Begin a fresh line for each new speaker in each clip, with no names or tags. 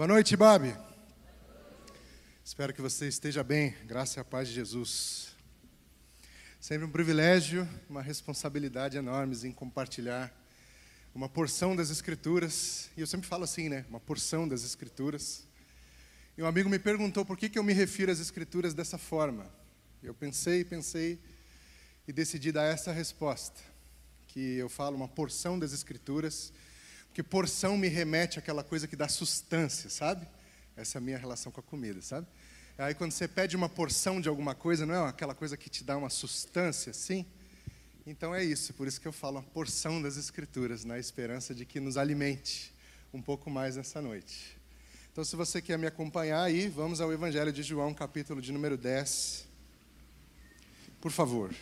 Boa noite, Babi. Espero que você esteja bem, graças à paz de Jesus. Sempre um privilégio, uma responsabilidade enorme em compartilhar uma porção das Escrituras. E eu sempre falo assim, né? Uma porção das Escrituras. E um amigo me perguntou por que, que eu me refiro às Escrituras dessa forma. Eu pensei, pensei e decidi dar essa resposta. Que eu falo uma porção das Escrituras, porque porção me remete àquela coisa que dá sustância, sabe? Essa é a minha relação com a comida, sabe? Aí quando você pede uma porção de alguma coisa, não é aquela coisa que te dá uma sustância, sim? Então é isso, por isso que eu falo uma porção das Escrituras, na esperança de que nos alimente um pouco mais nessa noite. Então, se você quer me acompanhar aí, vamos ao Evangelho de João, capítulo de número 10. Por favor.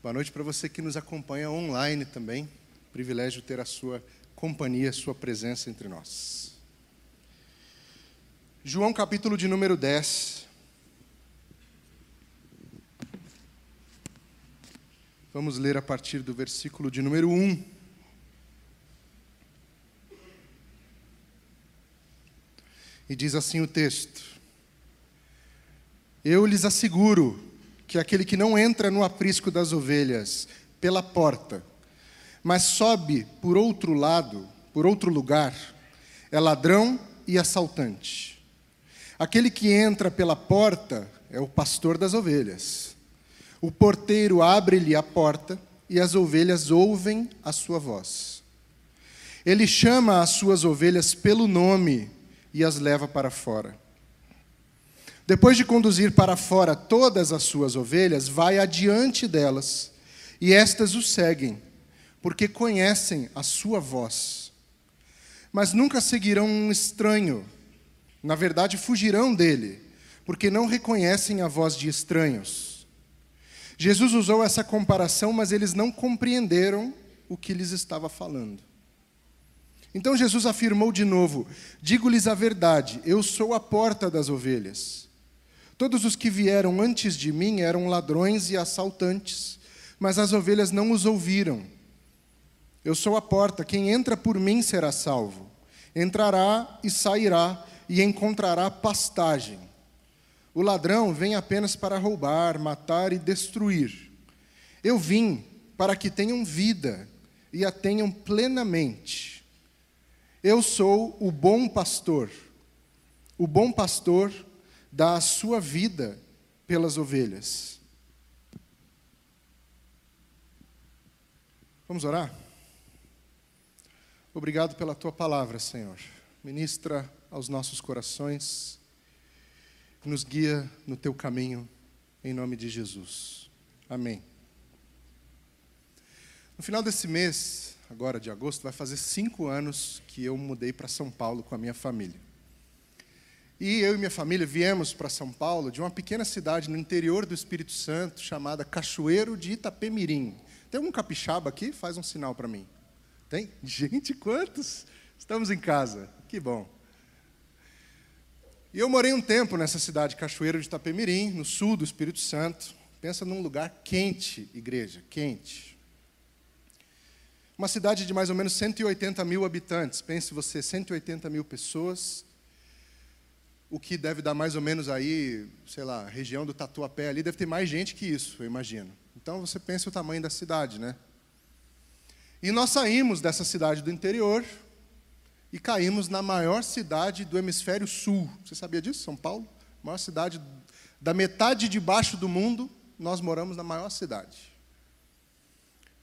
Boa noite para você que nos acompanha online também. Privilégio ter a sua companhia, a sua presença entre nós. João capítulo de número 10. Vamos ler a partir do versículo de número 1. E diz assim o texto: Eu lhes asseguro que aquele que não entra no aprisco das ovelhas pela porta, mas sobe por outro lado, por outro lugar, é ladrão e assaltante. Aquele que entra pela porta é o pastor das ovelhas. O porteiro abre-lhe a porta e as ovelhas ouvem a sua voz. Ele chama as suas ovelhas pelo nome e as leva para fora. Depois de conduzir para fora todas as suas ovelhas, vai adiante delas, e estas o seguem, porque conhecem a sua voz. Mas nunca seguirão um estranho na verdade, fugirão dele, porque não reconhecem a voz de estranhos. Jesus usou essa comparação, mas eles não compreenderam o que lhes estava falando. Então Jesus afirmou de novo: Digo-lhes a verdade, eu sou a porta das ovelhas. Todos os que vieram antes de mim eram ladrões e assaltantes, mas as ovelhas não os ouviram. Eu sou a porta, quem entra por mim será salvo. Entrará e sairá e encontrará pastagem. O ladrão vem apenas para roubar, matar e destruir. Eu vim para que tenham vida e a tenham plenamente. Eu sou o bom pastor. O bom pastor dá a sua vida pelas ovelhas. Vamos orar? Obrigado pela tua palavra, Senhor. Ministra aos nossos corações, nos guia no teu caminho, em nome de Jesus. Amém. No final desse mês, agora de agosto, vai fazer cinco anos que eu mudei para São Paulo com a minha família. E eu e minha família viemos para São Paulo de uma pequena cidade no interior do Espírito Santo chamada Cachoeiro de Itapemirim. Tem algum capixaba aqui? Faz um sinal para mim. Tem? Gente, quantos? Estamos em casa. Que bom. E eu morei um tempo nessa cidade, Cachoeiro de Itapemirim, no sul do Espírito Santo. Pensa num lugar quente, igreja, quente. Uma cidade de mais ou menos 180 mil habitantes. Pense você, 180 mil pessoas. O que deve dar mais ou menos aí, sei lá, região do Tatuapé ali, deve ter mais gente que isso, eu imagino. Então você pensa o tamanho da cidade, né? E nós saímos dessa cidade do interior, e caímos na maior cidade do hemisfério sul. Você sabia disso? São Paulo? Maior cidade da metade de baixo do mundo, nós moramos na maior cidade.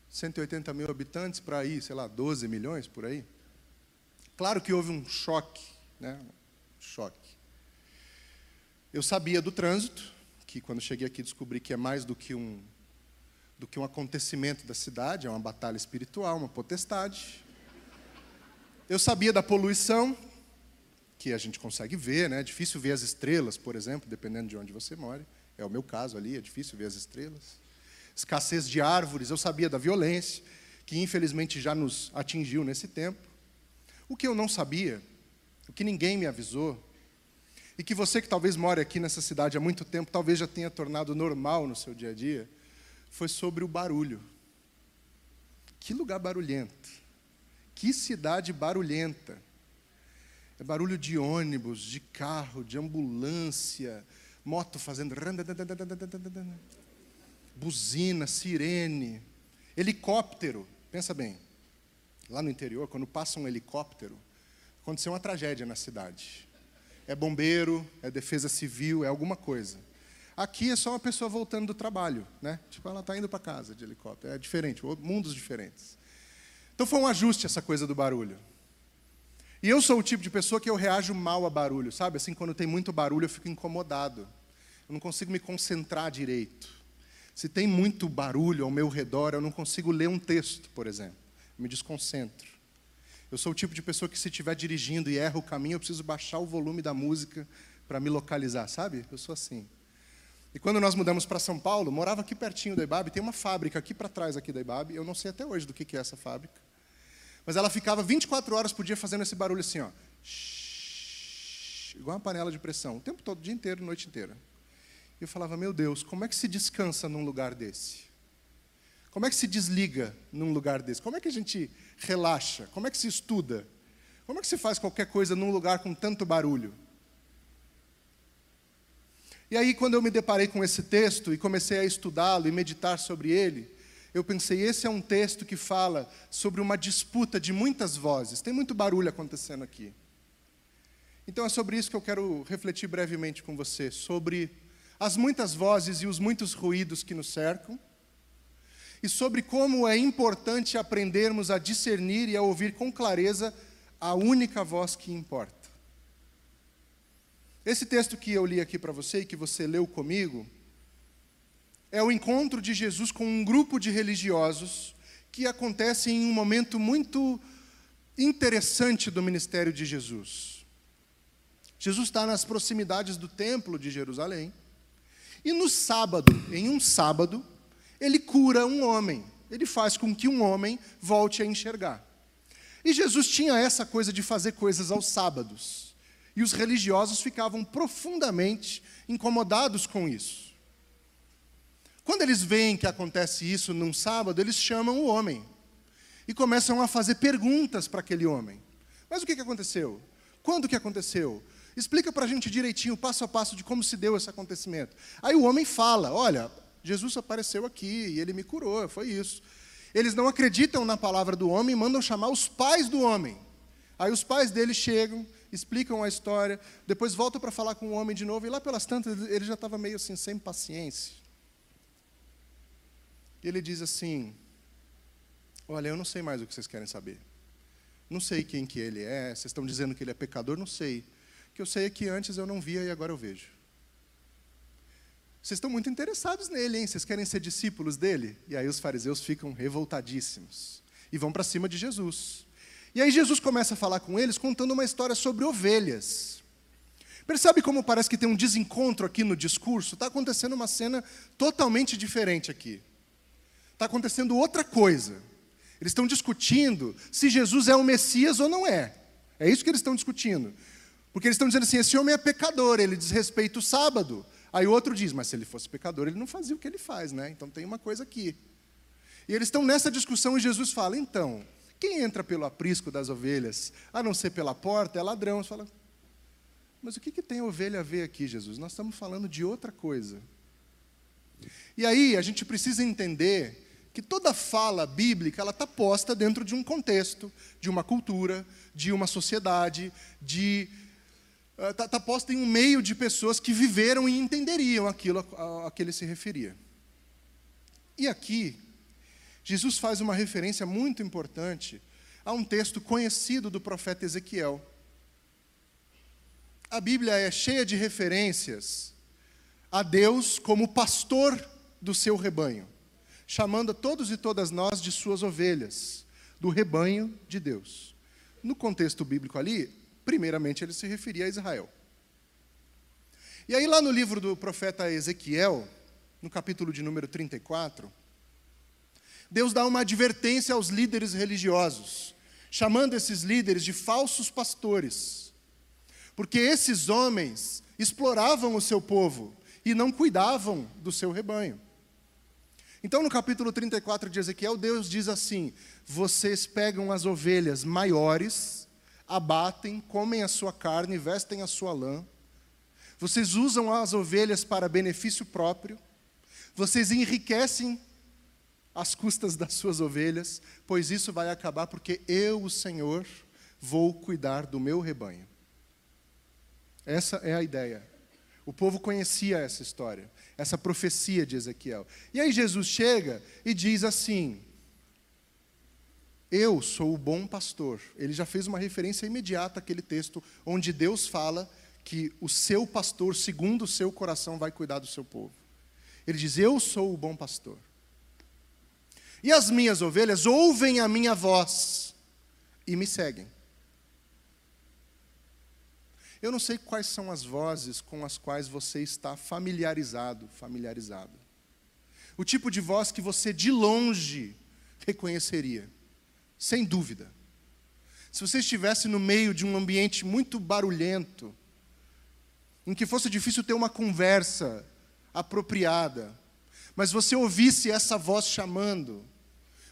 180 mil habitantes para aí, sei lá, 12 milhões por aí. Claro que houve um choque, né? choque. Eu sabia do trânsito, que quando cheguei aqui descobri que é mais do que um do que um acontecimento da cidade, é uma batalha espiritual, uma potestade. Eu sabia da poluição, que a gente consegue ver, né? É difícil ver as estrelas, por exemplo, dependendo de onde você mora. É o meu caso ali, é difícil ver as estrelas. Escassez de árvores, eu sabia da violência, que infelizmente já nos atingiu nesse tempo. O que eu não sabia, o que ninguém me avisou, e que você que talvez more aqui nessa cidade há muito tempo, talvez já tenha tornado normal no seu dia a dia, foi sobre o barulho. Que lugar barulhento. Que cidade barulhenta. É barulho de ônibus, de carro, de ambulância, moto fazendo. Buzina, sirene, helicóptero. Pensa bem, lá no interior, quando passa um helicóptero, aconteceu uma tragédia na cidade. É bombeiro, é defesa civil, é alguma coisa. Aqui é só uma pessoa voltando do trabalho, né? Tipo, ela está indo para casa de helicóptero. É diferente, mundos diferentes. Então foi um ajuste essa coisa do barulho. E eu sou o tipo de pessoa que eu reajo mal a barulho, sabe? Assim, quando tem muito barulho, eu fico incomodado. Eu não consigo me concentrar direito. Se tem muito barulho ao meu redor, eu não consigo ler um texto, por exemplo. Eu me desconcentro. Eu sou o tipo de pessoa que, se estiver dirigindo e erra o caminho, eu preciso baixar o volume da música para me localizar, sabe? Eu sou assim. E quando nós mudamos para São Paulo, morava aqui pertinho da IBAB, tem uma fábrica aqui para trás aqui da IBAB, eu não sei até hoje do que, que é essa fábrica. Mas ela ficava 24 horas por dia fazendo esse barulho assim, ó. Igual uma panela de pressão, o tempo todo, o dia inteiro, noite inteira. E eu falava, meu Deus, como é que se descansa num lugar desse? Como é que se desliga num lugar desse? Como é que a gente relaxa? Como é que se estuda? Como é que se faz qualquer coisa num lugar com tanto barulho? E aí, quando eu me deparei com esse texto e comecei a estudá-lo e meditar sobre ele, eu pensei, esse é um texto que fala sobre uma disputa de muitas vozes. Tem muito barulho acontecendo aqui. Então é sobre isso que eu quero refletir brevemente com você, sobre as muitas vozes e os muitos ruídos que nos cercam, e sobre como é importante aprendermos a discernir e a ouvir com clareza a única voz que importa. Esse texto que eu li aqui para você e que você leu comigo, é o encontro de Jesus com um grupo de religiosos que acontece em um momento muito interessante do ministério de Jesus. Jesus está nas proximidades do templo de Jerusalém. E no sábado, em um sábado, ele cura um homem. Ele faz com que um homem volte a enxergar. E Jesus tinha essa coisa de fazer coisas aos sábados. E os religiosos ficavam profundamente incomodados com isso. Quando eles veem que acontece isso num sábado, eles chamam o homem e começam a fazer perguntas para aquele homem. Mas o que, aconteceu? Quando que aconteceu? Explica para a gente direitinho, passo a passo, de como se deu esse acontecimento. Aí o homem fala: Olha, Jesus apareceu aqui e ele me curou, foi isso. Eles não acreditam na palavra do homem mandam chamar os pais do homem. Aí os pais dele chegam, explicam a história, depois voltam para falar com o homem de novo, e lá pelas tantas ele já estava meio assim, sem paciência. Ele diz assim: Olha, eu não sei mais o que vocês querem saber. Não sei quem que ele é, vocês estão dizendo que ele é pecador, não sei. O que eu sei é que antes eu não via e agora eu vejo. Vocês estão muito interessados nele, hein? Vocês querem ser discípulos dele? E aí os fariseus ficam revoltadíssimos e vão para cima de Jesus. E aí Jesus começa a falar com eles contando uma história sobre ovelhas. Percebe como parece que tem um desencontro aqui no discurso? Está acontecendo uma cena totalmente diferente aqui. Está acontecendo outra coisa. Eles estão discutindo se Jesus é o Messias ou não é. É isso que eles estão discutindo. Porque eles estão dizendo assim: esse homem é pecador, ele desrespeita o sábado. Aí outro diz: mas se ele fosse pecador, ele não fazia o que ele faz, né? Então tem uma coisa aqui. E eles estão nessa discussão e Jesus fala: então, quem entra pelo aprisco das ovelhas, a não ser pela porta, é ladrão. Você fala: mas o que, que tem ovelha a ver aqui, Jesus? Nós estamos falando de outra coisa. E aí a gente precisa entender que toda fala bíblica ela está posta dentro de um contexto, de uma cultura, de uma sociedade, de está uh, tá posta em um meio de pessoas que viveram e entenderiam aquilo a, a que ele se referia. E aqui Jesus faz uma referência muito importante a um texto conhecido do profeta Ezequiel. A Bíblia é cheia de referências a Deus como pastor do seu rebanho chamando a todos e todas nós de suas ovelhas, do rebanho de Deus. No contexto bíblico ali, primeiramente ele se referia a Israel. E aí, lá no livro do profeta Ezequiel, no capítulo de número 34, Deus dá uma advertência aos líderes religiosos, chamando esses líderes de falsos pastores, porque esses homens exploravam o seu povo e não cuidavam do seu rebanho. Então, no capítulo 34 de Ezequiel, Deus diz assim: Vocês pegam as ovelhas maiores, abatem, comem a sua carne, vestem a sua lã. Vocês usam as ovelhas para benefício próprio. Vocês enriquecem às custas das suas ovelhas, pois isso vai acabar porque eu, o Senhor, vou cuidar do meu rebanho. Essa é a ideia. O povo conhecia essa história essa profecia de Ezequiel. E aí Jesus chega e diz assim: Eu sou o bom pastor. Ele já fez uma referência imediata àquele texto onde Deus fala que o seu pastor, segundo o seu coração, vai cuidar do seu povo. Ele diz: Eu sou o bom pastor. E as minhas ovelhas ouvem a minha voz e me seguem. Eu não sei quais são as vozes com as quais você está familiarizado, familiarizado. O tipo de voz que você de longe reconheceria, sem dúvida. Se você estivesse no meio de um ambiente muito barulhento, em que fosse difícil ter uma conversa apropriada, mas você ouvisse essa voz chamando,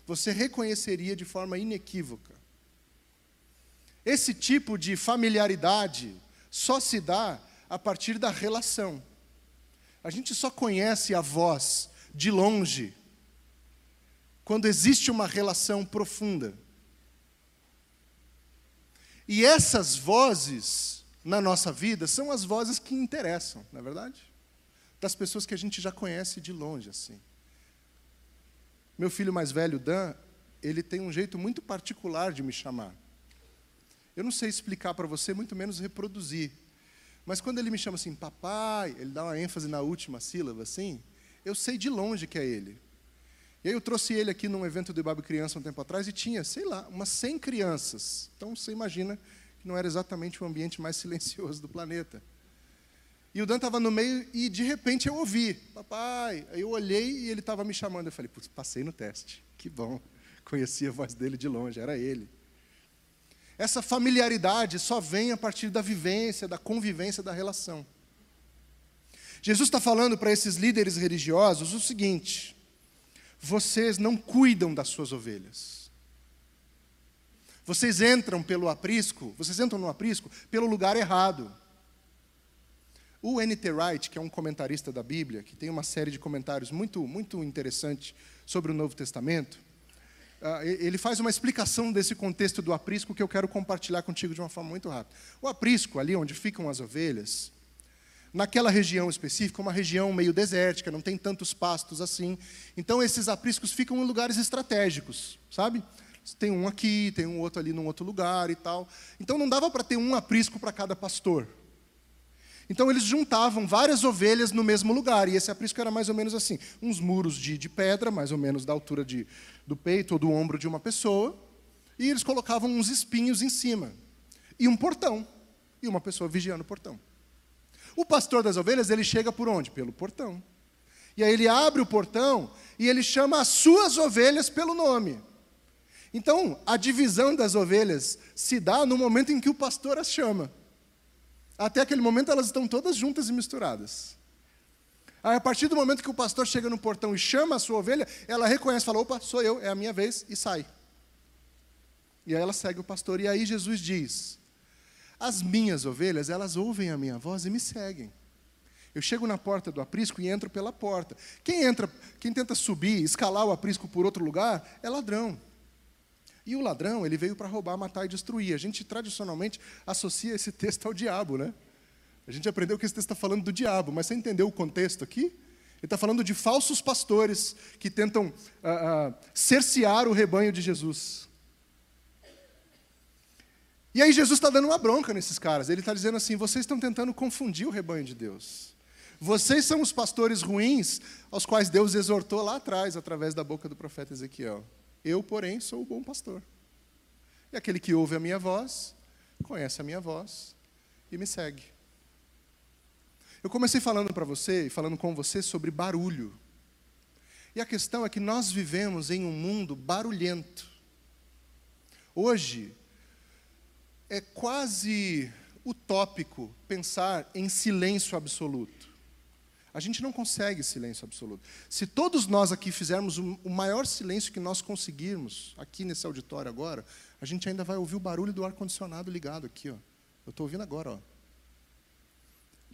você reconheceria de forma inequívoca. Esse tipo de familiaridade só se dá a partir da relação. A gente só conhece a voz de longe quando existe uma relação profunda. E essas vozes na nossa vida são as vozes que interessam, não é verdade? Das pessoas que a gente já conhece de longe assim. Meu filho mais velho, Dan, ele tem um jeito muito particular de me chamar. Eu não sei explicar para você, muito menos reproduzir. Mas quando ele me chama assim, papai, ele dá uma ênfase na última sílaba, assim, eu sei de longe que é ele. E aí eu trouxe ele aqui num evento do Ibabe Criança um tempo atrás e tinha, sei lá, umas 100 crianças. Então você imagina que não era exatamente o ambiente mais silencioso do planeta. E o Dan estava no meio e de repente eu ouvi, papai. Aí eu olhei e ele estava me chamando. Eu falei, putz, passei no teste. Que bom. Conhecia a voz dele de longe, era ele. Essa familiaridade só vem a partir da vivência, da convivência, da relação. Jesus está falando para esses líderes religiosos o seguinte: vocês não cuidam das suas ovelhas. Vocês entram pelo aprisco, vocês entram no aprisco pelo lugar errado. O N.T. Wright, que é um comentarista da Bíblia, que tem uma série de comentários muito, muito interessante sobre o Novo Testamento, ah, ele faz uma explicação desse contexto do aprisco que eu quero compartilhar contigo de uma forma muito rápida. O aprisco, ali onde ficam as ovelhas, naquela região específica, uma região meio desértica, não tem tantos pastos assim. Então, esses apriscos ficam em lugares estratégicos, sabe? Tem um aqui, tem um outro ali num outro lugar e tal. Então, não dava para ter um aprisco para cada pastor. Então eles juntavam várias ovelhas no mesmo lugar, e esse aprisco era mais ou menos assim: uns muros de, de pedra, mais ou menos da altura de, do peito ou do ombro de uma pessoa, e eles colocavam uns espinhos em cima, e um portão, e uma pessoa vigiando o portão. O pastor das ovelhas, ele chega por onde? Pelo portão. E aí ele abre o portão e ele chama as suas ovelhas pelo nome. Então, a divisão das ovelhas se dá no momento em que o pastor as chama. Até aquele momento elas estão todas juntas e misturadas. Aí, a partir do momento que o pastor chega no portão e chama a sua ovelha, ela reconhece, fala: opa, sou eu, é a minha vez, e sai. E aí ela segue o pastor. E aí Jesus diz: As minhas ovelhas, elas ouvem a minha voz e me seguem. Eu chego na porta do aprisco e entro pela porta. Quem entra, quem tenta subir, escalar o aprisco por outro lugar, é ladrão. E o ladrão, ele veio para roubar, matar e destruir. A gente tradicionalmente associa esse texto ao diabo, né? A gente aprendeu que esse texto está falando do diabo, mas você entendeu o contexto aqui? Ele está falando de falsos pastores que tentam ah, ah, cercear o rebanho de Jesus. E aí Jesus está dando uma bronca nesses caras. Ele está dizendo assim: vocês estão tentando confundir o rebanho de Deus. Vocês são os pastores ruins aos quais Deus exortou lá atrás, através da boca do profeta Ezequiel. Eu, porém, sou o bom pastor. E aquele que ouve a minha voz, conhece a minha voz e me segue. Eu comecei falando para você, falando com você sobre barulho. E a questão é que nós vivemos em um mundo barulhento. Hoje, é quase utópico pensar em silêncio absoluto. A gente não consegue silêncio absoluto. Se todos nós aqui fizermos o maior silêncio que nós conseguirmos, aqui nesse auditório agora, a gente ainda vai ouvir o barulho do ar-condicionado ligado aqui. Ó. Eu estou ouvindo agora. Ó.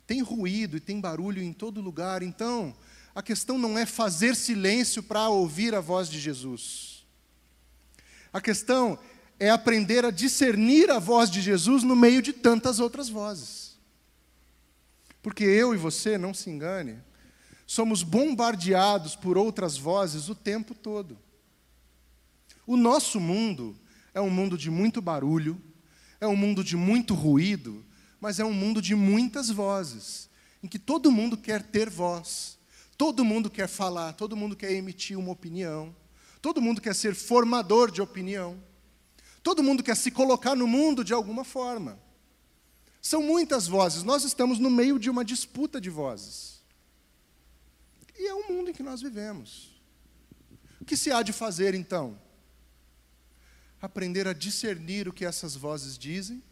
Tem ruído e tem barulho em todo lugar. Então, a questão não é fazer silêncio para ouvir a voz de Jesus. A questão é aprender a discernir a voz de Jesus no meio de tantas outras vozes. Porque eu e você, não se engane, somos bombardeados por outras vozes o tempo todo. O nosso mundo é um mundo de muito barulho, é um mundo de muito ruído, mas é um mundo de muitas vozes, em que todo mundo quer ter voz, todo mundo quer falar, todo mundo quer emitir uma opinião, todo mundo quer ser formador de opinião, todo mundo quer se colocar no mundo de alguma forma. São muitas vozes, nós estamos no meio de uma disputa de vozes. E é o mundo em que nós vivemos. O que se há de fazer então? Aprender a discernir o que essas vozes dizem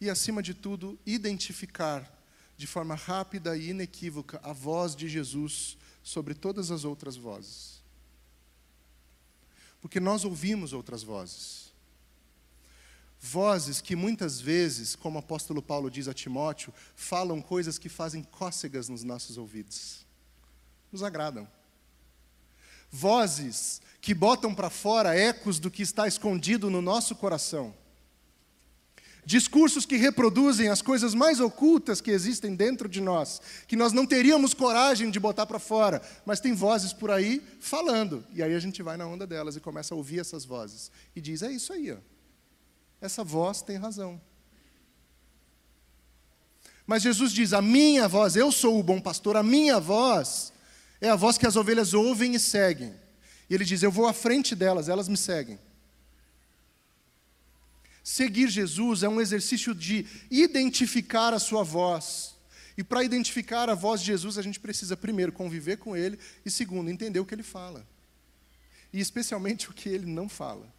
e, acima de tudo, identificar de forma rápida e inequívoca a voz de Jesus sobre todas as outras vozes. Porque nós ouvimos outras vozes. Vozes que muitas vezes, como o apóstolo Paulo diz a Timóteo, falam coisas que fazem cócegas nos nossos ouvidos. Nos agradam. Vozes que botam para fora ecos do que está escondido no nosso coração. Discursos que reproduzem as coisas mais ocultas que existem dentro de nós, que nós não teríamos coragem de botar para fora, mas tem vozes por aí falando. E aí a gente vai na onda delas e começa a ouvir essas vozes. E diz: é isso aí, ó essa voz tem razão. Mas Jesus diz: a minha voz, eu sou o bom pastor, a minha voz é a voz que as ovelhas ouvem e seguem. E ele diz: eu vou à frente delas, elas me seguem. Seguir Jesus é um exercício de identificar a sua voz. E para identificar a voz de Jesus, a gente precisa, primeiro, conviver com ele, e segundo, entender o que ele fala. E especialmente o que ele não fala.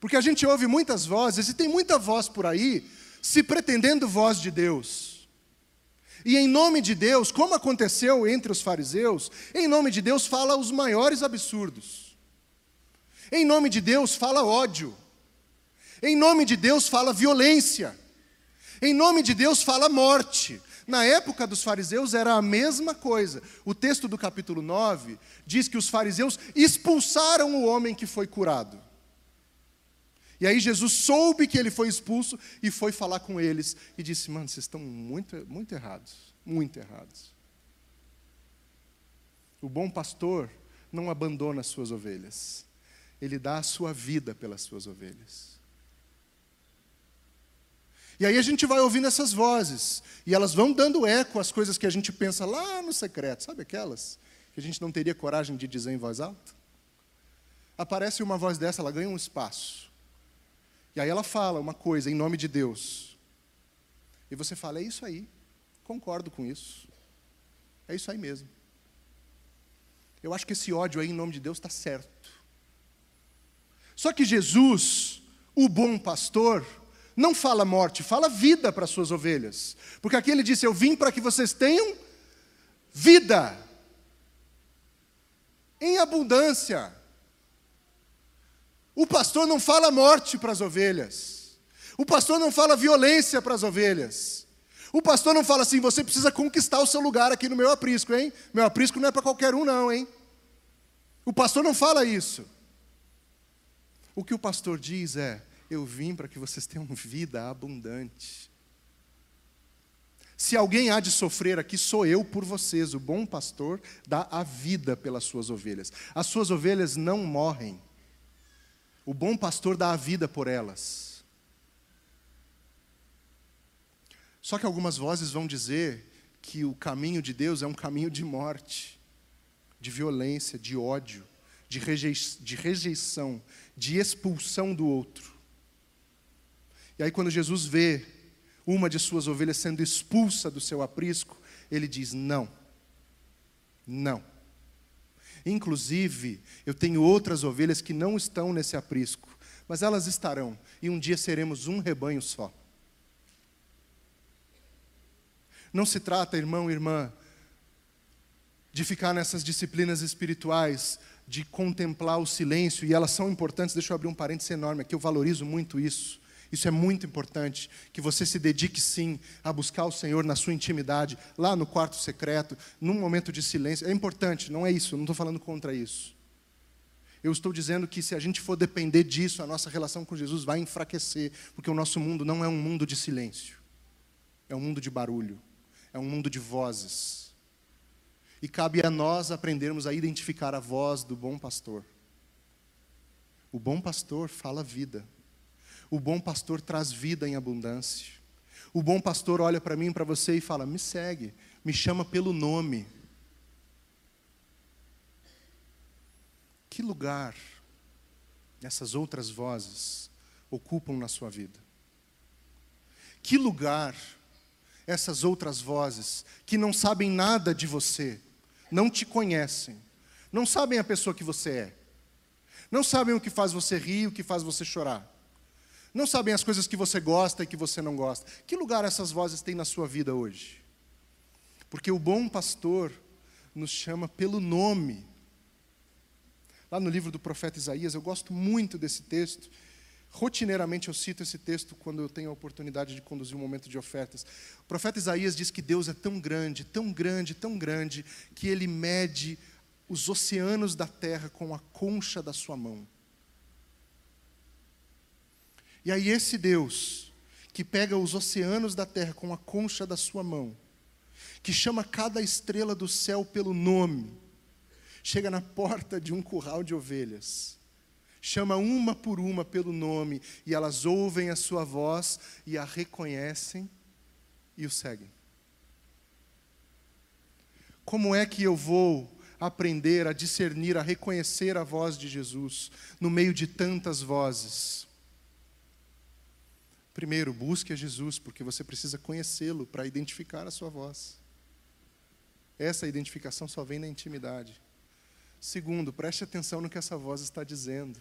Porque a gente ouve muitas vozes, e tem muita voz por aí, se pretendendo voz de Deus. E em nome de Deus, como aconteceu entre os fariseus, em nome de Deus fala os maiores absurdos. Em nome de Deus fala ódio. Em nome de Deus fala violência. Em nome de Deus fala morte. Na época dos fariseus era a mesma coisa. O texto do capítulo 9 diz que os fariseus expulsaram o homem que foi curado. E aí Jesus soube que ele foi expulso e foi falar com eles e disse: Mano, vocês estão muito, muito errados, muito errados. O bom pastor não abandona as suas ovelhas, ele dá a sua vida pelas suas ovelhas. E aí a gente vai ouvindo essas vozes, e elas vão dando eco às coisas que a gente pensa lá no secreto, sabe aquelas que a gente não teria coragem de dizer em voz alta? Aparece uma voz dessa, ela ganha um espaço. E aí ela fala uma coisa em nome de Deus. E você fala, é isso aí. Concordo com isso. É isso aí mesmo. Eu acho que esse ódio aí em nome de Deus está certo. Só que Jesus, o bom pastor, não fala morte, fala vida para as suas ovelhas. Porque aqui ele disse: Eu vim para que vocês tenham vida em abundância. O pastor não fala morte para as ovelhas. O pastor não fala violência para as ovelhas. O pastor não fala assim, você precisa conquistar o seu lugar aqui no meu aprisco, hein? Meu aprisco não é para qualquer um, não, hein? O pastor não fala isso. O que o pastor diz é: eu vim para que vocês tenham vida abundante. Se alguém há de sofrer aqui, sou eu por vocês. O bom pastor dá a vida pelas suas ovelhas. As suas ovelhas não morrem. O bom pastor dá a vida por elas. Só que algumas vozes vão dizer que o caminho de Deus é um caminho de morte, de violência, de ódio, de, rejeição, de expulsão do outro. E aí, quando Jesus vê uma de suas ovelhas sendo expulsa do seu aprisco, ele diz: Não, não. Inclusive, eu tenho outras ovelhas que não estão nesse aprisco, mas elas estarão, e um dia seremos um rebanho só. Não se trata, irmão e irmã, de ficar nessas disciplinas espirituais, de contemplar o silêncio, e elas são importantes. Deixa eu abrir um parênteses enorme aqui, eu valorizo muito isso. Isso é muito importante, que você se dedique sim a buscar o Senhor na sua intimidade, lá no quarto secreto, num momento de silêncio. É importante, não é isso, não estou falando contra isso. Eu estou dizendo que se a gente for depender disso, a nossa relação com Jesus vai enfraquecer, porque o nosso mundo não é um mundo de silêncio, é um mundo de barulho, é um mundo de vozes. E cabe a nós aprendermos a identificar a voz do bom pastor. O bom pastor fala vida. O bom pastor traz vida em abundância. O bom pastor olha para mim e para você e fala: me segue, me chama pelo nome. Que lugar essas outras vozes ocupam na sua vida? Que lugar essas outras vozes que não sabem nada de você, não te conhecem, não sabem a pessoa que você é, não sabem o que faz você rir, o que faz você chorar, não sabem as coisas que você gosta e que você não gosta. Que lugar essas vozes têm na sua vida hoje? Porque o bom pastor nos chama pelo nome. Lá no livro do profeta Isaías, eu gosto muito desse texto. Rotineiramente eu cito esse texto quando eu tenho a oportunidade de conduzir um momento de ofertas. O profeta Isaías diz que Deus é tão grande, tão grande, tão grande, que ele mede os oceanos da terra com a concha da sua mão. E aí, esse Deus, que pega os oceanos da terra com a concha da sua mão, que chama cada estrela do céu pelo nome, chega na porta de um curral de ovelhas, chama uma por uma pelo nome, e elas ouvem a sua voz e a reconhecem e o seguem. Como é que eu vou aprender a discernir, a reconhecer a voz de Jesus no meio de tantas vozes? Primeiro, busque a Jesus, porque você precisa conhecê-lo para identificar a sua voz. Essa identificação só vem na intimidade. Segundo, preste atenção no que essa voz está dizendo.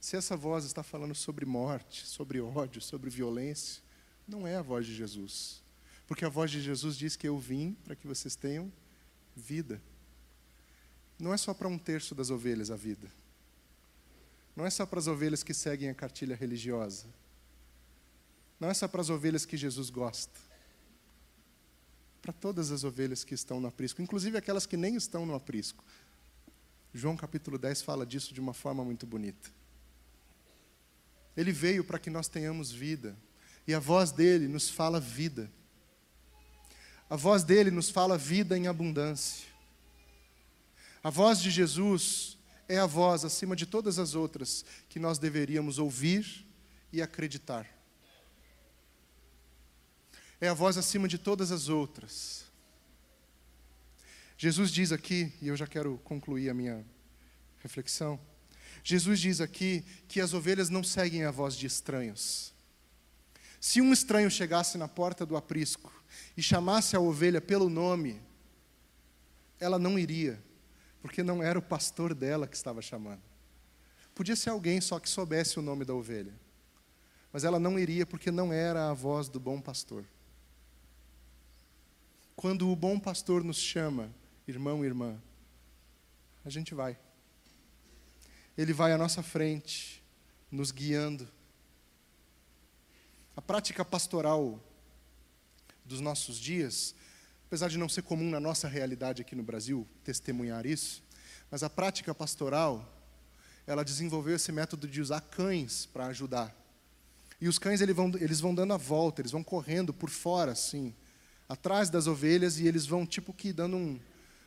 Se essa voz está falando sobre morte, sobre ódio, sobre violência, não é a voz de Jesus. Porque a voz de Jesus diz que eu vim para que vocês tenham vida. Não é só para um terço das ovelhas a vida. Não é só para as ovelhas que seguem a cartilha religiosa. Não é só para as ovelhas que Jesus gosta para todas as ovelhas que estão no aprisco, inclusive aquelas que nem estão no aprisco. João capítulo 10 fala disso de uma forma muito bonita. Ele veio para que nós tenhamos vida, e a voz dele nos fala vida. A voz dele nos fala vida em abundância. A voz de Jesus é a voz, acima de todas as outras, que nós deveríamos ouvir e acreditar é a voz acima de todas as outras. Jesus diz aqui, e eu já quero concluir a minha reflexão. Jesus diz aqui que as ovelhas não seguem a voz de estranhos. Se um estranho chegasse na porta do aprisco e chamasse a ovelha pelo nome, ela não iria, porque não era o pastor dela que estava chamando. Podia ser alguém só que soubesse o nome da ovelha, mas ela não iria porque não era a voz do bom pastor. Quando o bom pastor nos chama, irmão e irmã, a gente vai. Ele vai à nossa frente, nos guiando. A prática pastoral dos nossos dias, apesar de não ser comum na nossa realidade aqui no Brasil testemunhar isso, mas a prática pastoral, ela desenvolveu esse método de usar cães para ajudar. E os cães eles vão, eles vão dando a volta, eles vão correndo por fora, assim, atrás das ovelhas e eles vão tipo que dando um,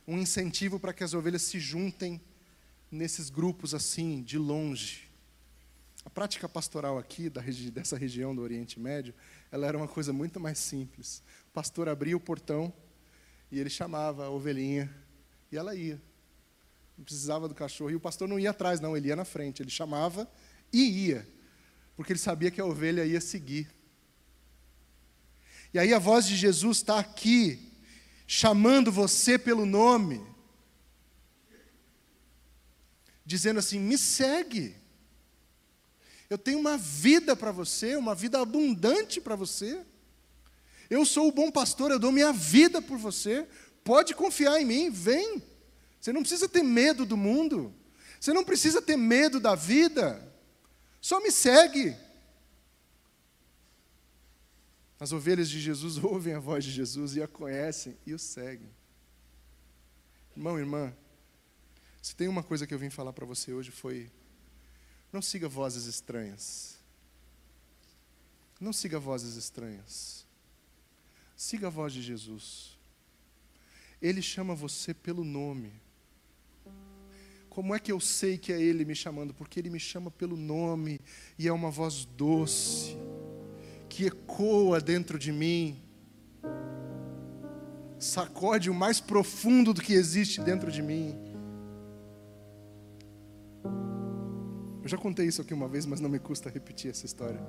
um incentivo para que as ovelhas se juntem nesses grupos assim, de longe. A prática pastoral aqui dessa região do Oriente Médio, ela era uma coisa muito mais simples. O pastor abria o portão e ele chamava a ovelhinha e ela ia. Não precisava do cachorro. E o pastor não ia atrás, não, ele ia na frente. Ele chamava e ia, porque ele sabia que a ovelha ia seguir. E aí a voz de Jesus está aqui, chamando você pelo nome, dizendo assim: me segue. Eu tenho uma vida para você, uma vida abundante para você. Eu sou o bom pastor, eu dou minha vida por você. Pode confiar em mim, vem. Você não precisa ter medo do mundo. Você não precisa ter medo da vida. Só me segue. As ovelhas de Jesus ouvem a voz de Jesus e a conhecem e o seguem. Irmão, irmã, se tem uma coisa que eu vim falar para você hoje foi: não siga vozes estranhas. Não siga vozes estranhas. Siga a voz de Jesus. Ele chama você pelo nome. Como é que eu sei que é Ele me chamando? Porque Ele me chama pelo nome e é uma voz doce, que ecoa dentro de mim, sacode o mais profundo do que existe dentro de mim. Eu já contei isso aqui uma vez, mas não me custa repetir essa história.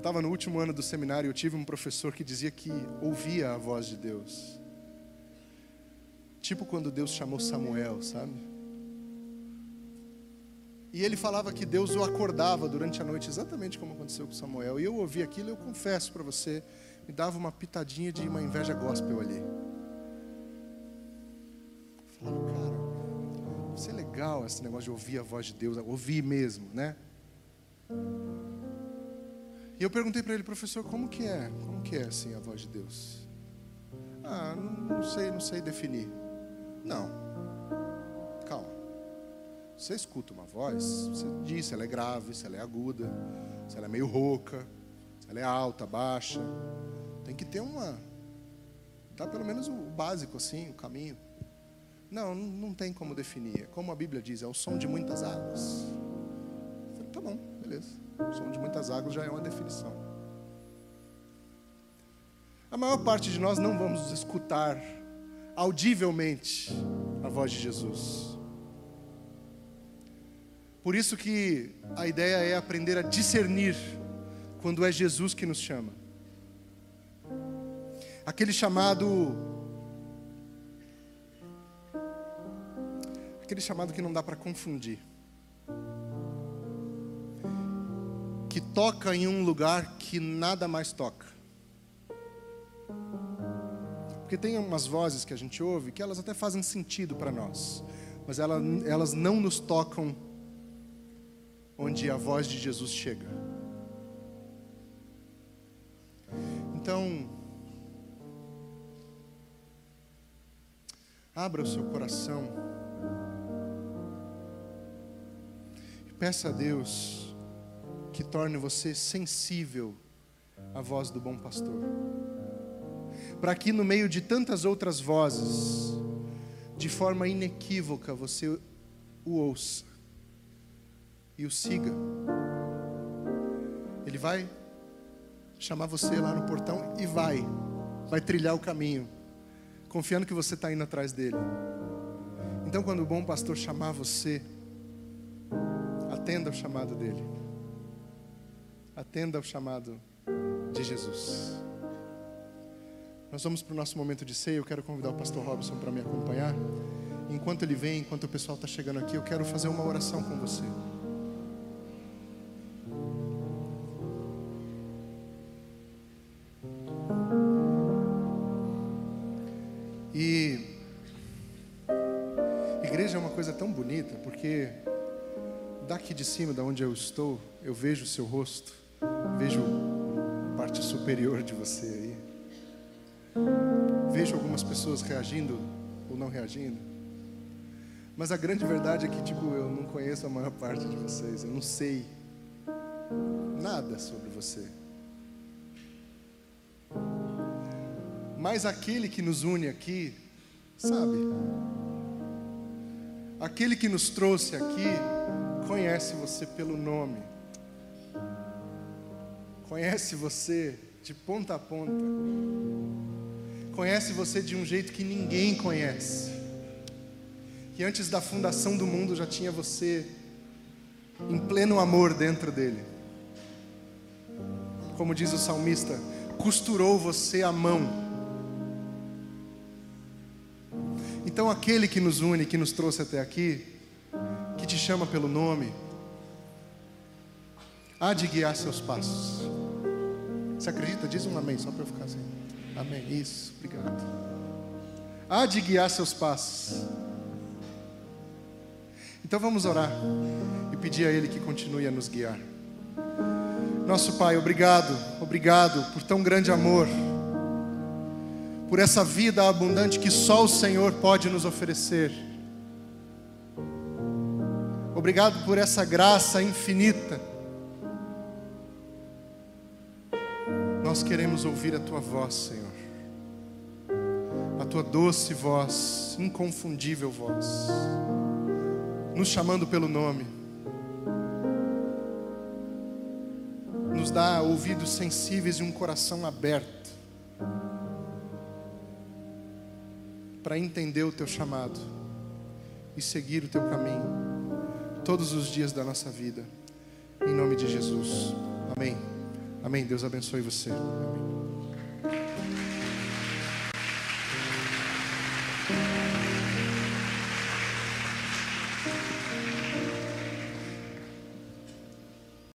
Eu estava no último ano do seminário e eu tive um professor que dizia que ouvia a voz de Deus. Tipo quando Deus chamou Samuel, sabe? E ele falava que Deus o acordava durante a noite, exatamente como aconteceu com Samuel. E eu ouvi aquilo eu confesso para você, me dava uma pitadinha de uma inveja gospel ali. Eu falava, cara, isso é legal esse negócio de ouvir a voz de Deus, ouvir mesmo, né? E eu perguntei para ele, professor, como que é? Como que é assim a voz de Deus? Ah, não, não sei, não sei definir. Não. Calma. Você escuta uma voz, você diz se ela é grave, se ela é aguda, se ela é meio rouca, se ela é alta, baixa. Tem que ter uma. Dá pelo menos o básico assim, o caminho. Não, não tem como definir. Como a Bíblia diz, é o som de muitas águas. Eu falei, tá bom, beleza. Som de muitas águas já é uma definição. A maior parte de nós não vamos escutar audivelmente a voz de Jesus. Por isso que a ideia é aprender a discernir quando é Jesus que nos chama. Aquele chamado aquele chamado que não dá para confundir. Toca em um lugar que nada mais toca. Porque tem umas vozes que a gente ouve que elas até fazem sentido para nós, mas elas, elas não nos tocam onde a voz de Jesus chega. Então, abra o seu coração. Peça a Deus que torne você sensível à voz do bom pastor. Para que no meio de tantas outras vozes, de forma inequívoca, você o ouça e o siga. Ele vai chamar você lá no portão e vai, vai trilhar o caminho, confiando que você está indo atrás dele. Então, quando o bom pastor chamar você, Atenda o chamado dele. Atenda o chamado de Jesus. Nós vamos para o nosso momento de ceia. Eu quero convidar o pastor Robson para me acompanhar. Enquanto ele vem, enquanto o pessoal está chegando aqui, eu quero fazer uma oração com você. E igreja é uma coisa tão bonita, porque daqui de cima, da onde eu estou, eu vejo o seu rosto, vejo parte superior de você aí. Vejo algumas pessoas reagindo ou não reagindo. Mas a grande verdade é que, tipo, eu não conheço a maior parte de vocês. Eu não sei nada sobre você. Mas aquele que nos une aqui, sabe? Aquele que nos trouxe aqui, conhece você pelo nome, conhece você de ponta a ponta, conhece você de um jeito que ninguém conhece, que antes da fundação do mundo já tinha você em pleno amor dentro dele. Como diz o salmista, costurou você a mão. Então, aquele que nos une, que nos trouxe até aqui, que te chama pelo nome, há de guiar seus passos. Você acredita? Diz um amém, só para eu ficar assim. Amém. Isso, obrigado. Há de guiar seus passos. Então vamos orar e pedir a Ele que continue a nos guiar. Nosso Pai, obrigado, obrigado por tão grande amor, por essa vida abundante que só o Senhor pode nos oferecer. Obrigado por essa graça infinita. Nós queremos ouvir a tua voz, Senhor. A tua doce voz, inconfundível voz, nos chamando pelo nome. Nos dá ouvidos sensíveis e um coração aberto para entender o teu chamado e seguir o teu caminho todos os dias da nossa vida. Em nome de Jesus. Amém. Amém. Deus abençoe você. Amém.